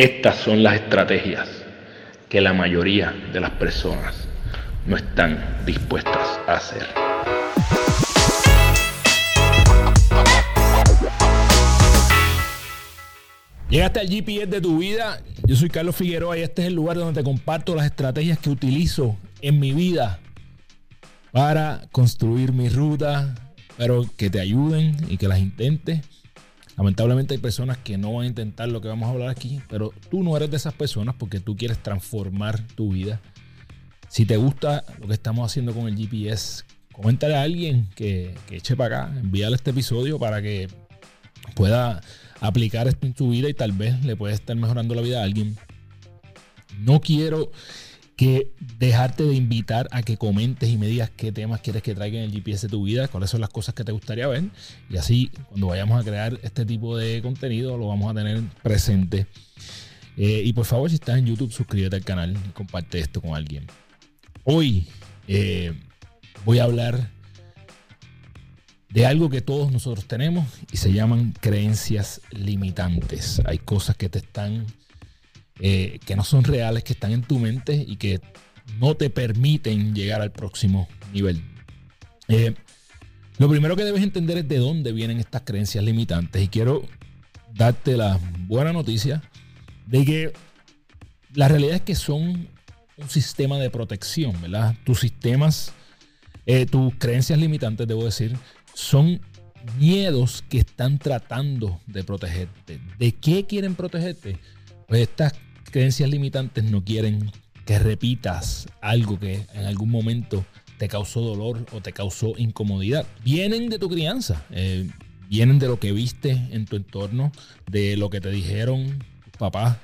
Estas son las estrategias que la mayoría de las personas no están dispuestas a hacer. Llegaste al GPS de tu vida. Yo soy Carlos Figueroa y este es el lugar donde te comparto las estrategias que utilizo en mi vida para construir mi ruta, pero que te ayuden y que las intentes. Lamentablemente hay personas que no van a intentar lo que vamos a hablar aquí, pero tú no eres de esas personas porque tú quieres transformar tu vida. Si te gusta lo que estamos haciendo con el GPS, coméntale a alguien que, que eche para acá, envíale este episodio para que pueda aplicar esto en tu vida y tal vez le puede estar mejorando la vida a alguien. No quiero que dejarte de invitar a que comentes y me digas qué temas quieres que traiga en el GPS de tu vida, cuáles son las cosas que te gustaría ver. Y así, cuando vayamos a crear este tipo de contenido, lo vamos a tener presente. Eh, y por favor, si estás en YouTube, suscríbete al canal y comparte esto con alguien. Hoy eh, voy a hablar de algo que todos nosotros tenemos y se llaman creencias limitantes. Hay cosas que te están, eh, que no son reales, que están en tu mente y que no te permiten llegar al próximo nivel. Eh, lo primero que debes entender es de dónde vienen estas creencias limitantes y quiero darte la buena noticia de que la realidad es que son un sistema de protección, ¿verdad? Tus sistemas, eh, tus creencias limitantes, debo decir, son miedos que están tratando de protegerte. ¿De qué quieren protegerte? Pues estas creencias limitantes no quieren que repitas algo que en algún momento te causó dolor o te causó incomodidad. Vienen de tu crianza, eh, vienen de lo que viste en tu entorno, de lo que te dijeron tus papás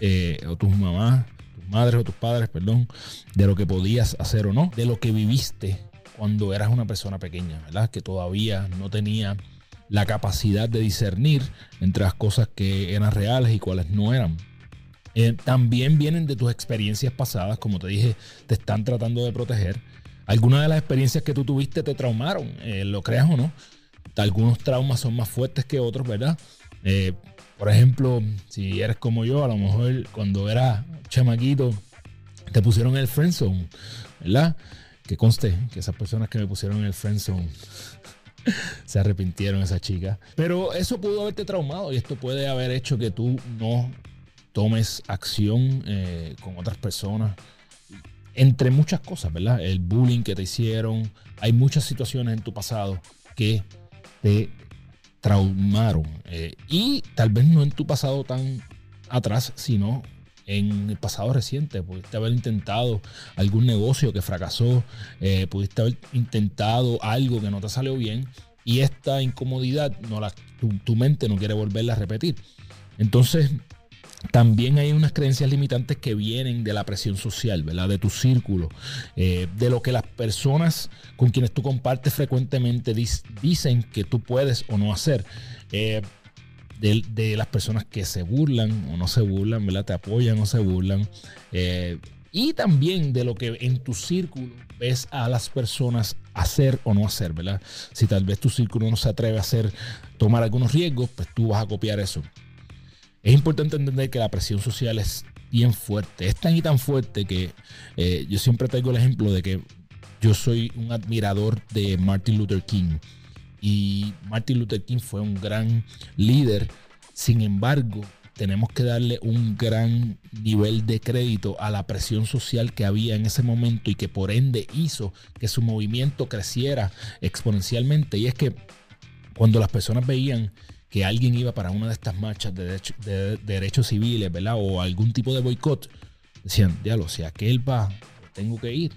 eh, o tus mamás, tus madres o tus padres, perdón, de lo que podías hacer o no, de lo que viviste cuando eras una persona pequeña, ¿verdad? Que todavía no tenía la capacidad de discernir entre las cosas que eran reales y cuáles no eran. Eh, también vienen de tus experiencias pasadas, como te dije, te están tratando de proteger. Algunas de las experiencias que tú tuviste te traumaron, eh, lo creas o no. Algunos traumas son más fuertes que otros, ¿verdad? Eh, por ejemplo, si eres como yo, a lo mejor cuando eras chamaquito te pusieron el friendzone, ¿verdad? que conste que esas personas que me pusieron el friendzone se arrepintieron esa chica. Pero eso pudo haberte traumado y esto puede haber hecho que tú no tomes acción eh, con otras personas. Entre muchas cosas, ¿verdad? El bullying que te hicieron. Hay muchas situaciones en tu pasado que te traumaron. Eh, y tal vez no en tu pasado tan atrás, sino en el pasado reciente. Pudiste haber intentado algún negocio que fracasó, eh, pudiste haber intentado algo que no te salió bien y esta incomodidad no la, tu, mente no quiere volverla a repetir. Entonces, también hay unas creencias limitantes que vienen de la presión social, ¿verdad? De tu círculo, eh, de lo que las personas con quienes tú compartes frecuentemente dicen que tú puedes o no hacer. Eh, de, las personas que se burlan o no se burlan, ¿verdad? Te apoyan o se burlan. Eh, y también de lo que en tu círculo ves a las personas hacer o no hacer, ¿verdad? Si tal vez tu círculo no se atreve a hacer, tomar algunos riesgos, pues tú vas a copiar eso. Es importante entender que la presión social es bien fuerte, es tan y tan fuerte que eh, yo siempre traigo el ejemplo de que yo soy un admirador de Martin Luther King. Y Martin Luther King fue un gran líder. Sin embargo, tenemos que darle un gran nivel de crédito a la presión social que había en ese momento y que por ende hizo que su movimiento creciera exponencialmente. Y es que cuando las personas veían que alguien iba para una de estas marchas de, derechos civiles, ¿verdad? O algún tipo de boicot, decían, diablo, si aquel va, tengo que ir.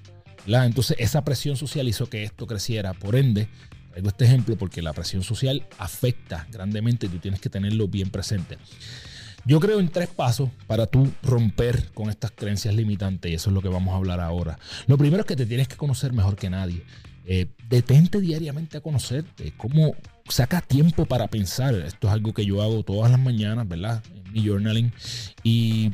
Entonces esa presión social hizo que esto creciera. Por ende, Traigo este ejemplo porque la presión social afecta grandemente y tú tienes que tenerlo bien presente. Yo creo en tres pasos para tú romper con estas creencias limitantes y eso es lo que vamos a hablar ahora. Lo primero es que te tienes que conocer mejor que nadie. Eh, detente diariamente a conocerte. ¿Cómo saca tiempo para pensar? Esto es algo que yo hago todas las mañanas, ¿verdad? En mi journaling. Y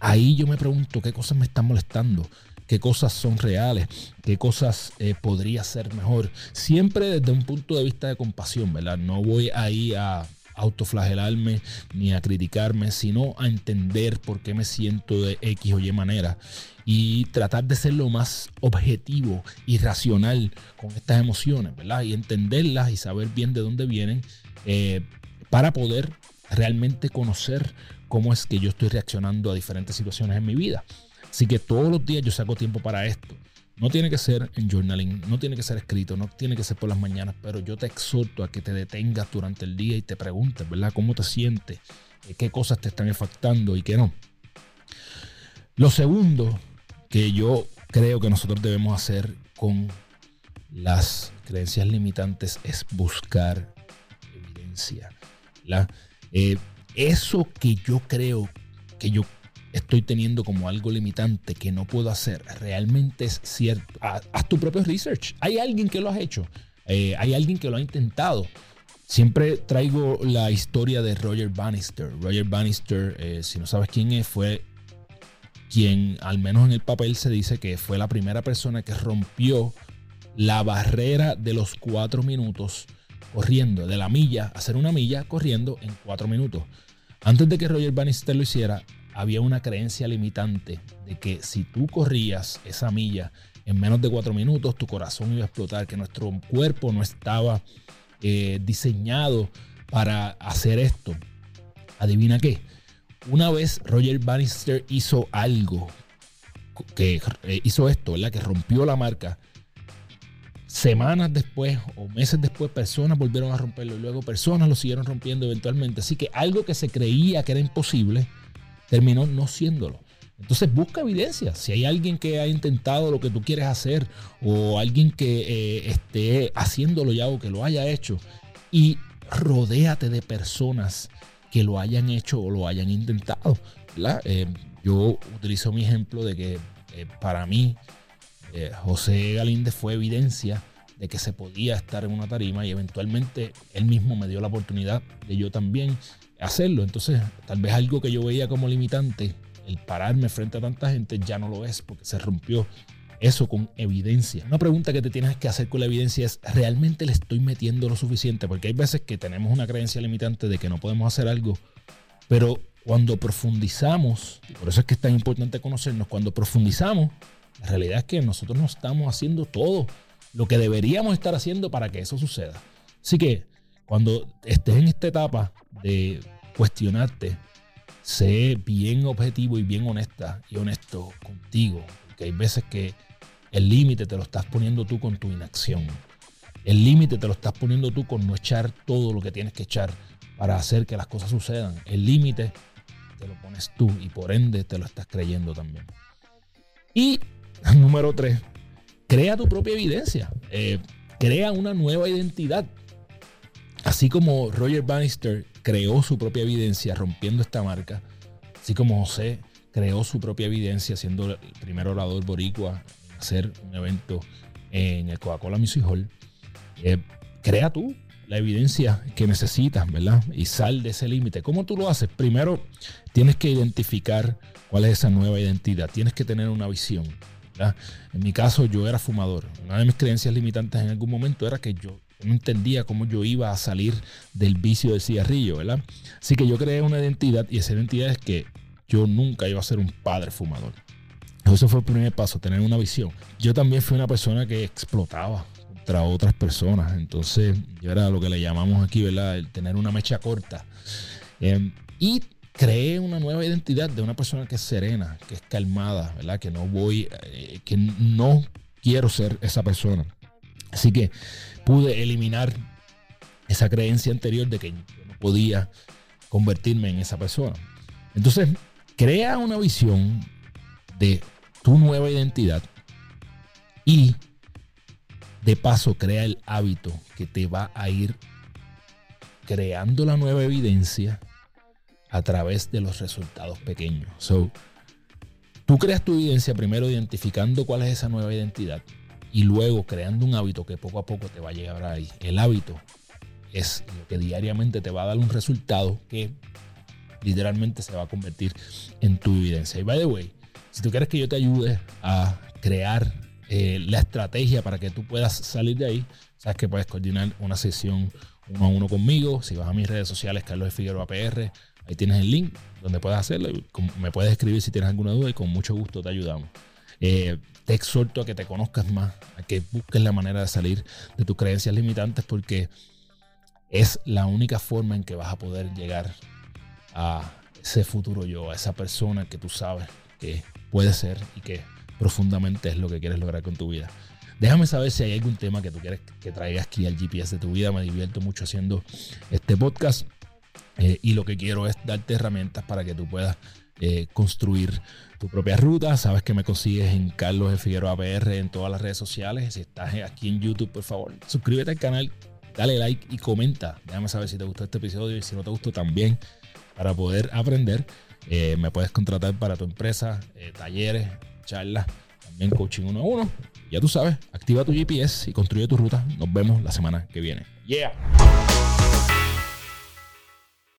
ahí yo me pregunto qué cosas me están molestando qué cosas son reales, qué cosas eh, podría ser mejor. Siempre desde un punto de vista de compasión, ¿verdad? No voy ahí a, autoflagelarme ni a criticarme, sino a entender por qué me siento de X o Y manera y tratar de ser lo más objetivo y racional con estas emociones, ¿verdad? Y entenderlas y saber bien de dónde vienen eh, para poder realmente conocer cómo es que yo estoy reaccionando a diferentes situaciones en mi vida. Así que todos los días yo saco tiempo para esto. No tiene que ser en journaling, no tiene que ser escrito, no tiene que ser por las mañanas, pero yo te exhorto a que te detengas durante el día y te preguntes, ¿verdad? ¿Cómo te sientes? Eh, ¿Qué cosas te están afectando y qué no? Lo segundo que yo creo que nosotros debemos hacer con las creencias limitantes es buscar evidencia. Eh, eso que yo creo que yo estoy teniendo como algo limitante que no puedo hacer, realmente es cierto. Haz, tu propio research. Hay alguien que lo ha hecho. Eh, hay alguien que lo ha intentado. Siempre traigo la historia de Roger Bannister. Roger Bannister, eh, si no sabes quién es, fue quien, al menos en el papel, se dice que fue la primera persona que rompió la barrera de los cuatro minutos corriendo, de la milla, hacer una milla corriendo en cuatro minutos. Antes de que Roger Bannister lo hiciera, había una creencia limitante de que si tú corrías esa milla en menos de cuatro minutos, tu corazón iba a explotar, que nuestro cuerpo no estaba eh, diseñado para hacer esto. Adivina qué. Una vez Roger Bannister hizo algo que eh, hizo esto, ¿verdad? Que rompió la marca. Semanas después o meses después, personas volvieron a romperlo y luego personas lo siguieron rompiendo eventualmente. Así que algo que se creía que era imposible, terminó no siéndolo. Entonces busca evidencia. Si hay alguien que ha intentado lo que tú quieres hacer o alguien que eh, esté haciéndolo ya o que lo haya hecho y rodéate de personas que lo hayan hecho o lo hayan intentado. Eh, yo utilizo mi ejemplo de que eh, para mí José Galíndez fue evidencia de que se podía estar en una tarima y eventualmente él mismo me dio la oportunidad de yo también hacerlo. Entonces, tal vez algo que yo veía como limitante, el pararme frente a tanta gente, ya no lo es porque se rompió eso con evidencia. Una pregunta que te tienes que hacer con la evidencia es, ¿realmente le estoy metiendo lo suficiente? Porque hay veces que tenemos una creencia limitante de que no podemos hacer algo, pero cuando profundizamos, y por eso es que es tan importante conocernos, cuando profundizamos, la realidad es que nosotros no estamos haciendo todo lo que deberíamos estar haciendo para que eso suceda. Así que cuando estés en esta etapa de cuestionarte, sé bien objetivo y bien honesta y honesto contigo. Porque hay veces que el límite te lo estás poniendo tú con tu inacción. El límite te lo estás poniendo tú con no echar todo lo que tienes que echar para hacer que las cosas sucedan. El límite te lo pones tú y por ende te lo estás creyendo también. Y número tres, crea tu propia evidencia. Eh, crea una nueva identidad. Así como Roger Bannister creó su propia evidencia rompiendo esta marca, así como José creó su propia evidencia siendo el primer orador boricua hacer un evento en el Coca-Cola Music Hall, eh, crea tú la evidencia que necesitas, ¿verdad? Y sal de ese límite. ¿Cómo tú lo haces? Primero, tienes que identificar cuál es esa nueva identidad. Tienes que tener una visión. ¿Verdad? En mi caso, yo era fumador. Una de mis creencias limitantes en algún momento era que yo no entendía cómo yo iba a salir del vicio del cigarrillo, ¿verdad? Así que yo creé una identidad y esa identidad es que yo nunca iba a ser un padre fumador. Eso fue el primer paso, tener una visión. Yo también fui una persona que explotaba contra otras personas. Entonces, yo era lo que le llamamos aquí, ¿verdad? El tener una mecha corta. Em, y creé una nueva identidad de una persona que es serena, que es calmada, ¿verdad? Que no voy, eh, que no quiero ser esa persona. Así que pude eliminar esa creencia anterior de que yo no podía convertirme en esa persona. Entonces, crea una visión de tu nueva identidad y de paso crea el hábito que te va a ir creando la nueva evidencia a través de los resultados pequeños. So, tú creas tu evidencia primero identificando cuál es esa nueva identidad y luego creando un hábito que poco a poco te va a llegar ahí. El hábito es lo que diariamente te va a dar un resultado que literalmente se va a convertir en tu evidencia. Y by the way, si tú quieres que yo te ayude a crear eh, la estrategia para que tú puedas salir de ahí, sabes que puedes coordinar una sesión uno a uno conmigo. Si vas a mis redes sociales, Carlos Figueroa PR, ahí tienes el link donde puedes hacerlo. Me puedes escribir si tienes alguna duda y con mucho gusto te ayudamos. Eh, te exhorto a que te conozcas más, a que busques la manera de salir de tus creencias limitantes porque es la única forma en que vas a poder llegar a ese futuro yo, a esa persona que tú sabes que puede ser y que profundamente es lo que quieres lograr con tu vida. Déjame saber si hay algún tema que tú quieres que traigas aquí al GPS de tu vida. Me divierto mucho haciendo este podcast. Eh, y lo que quiero es darte herramientas para que tú puedas eh, construir tu propia ruta. Sabes que me consigues en Carlos de Figueroa en todas las redes sociales. Si estás aquí en YouTube, por favor, suscríbete al canal, dale like y comenta. Déjame saber si te gustó este episodio y si no te gustó también para poder aprender. Eh, me puedes contratar para tu empresa, talleres, charlas, también coaching uno a uno. Ya tú sabes, activa tu GPS y construye tu ruta. Nos vemos la semana que viene. Yeah.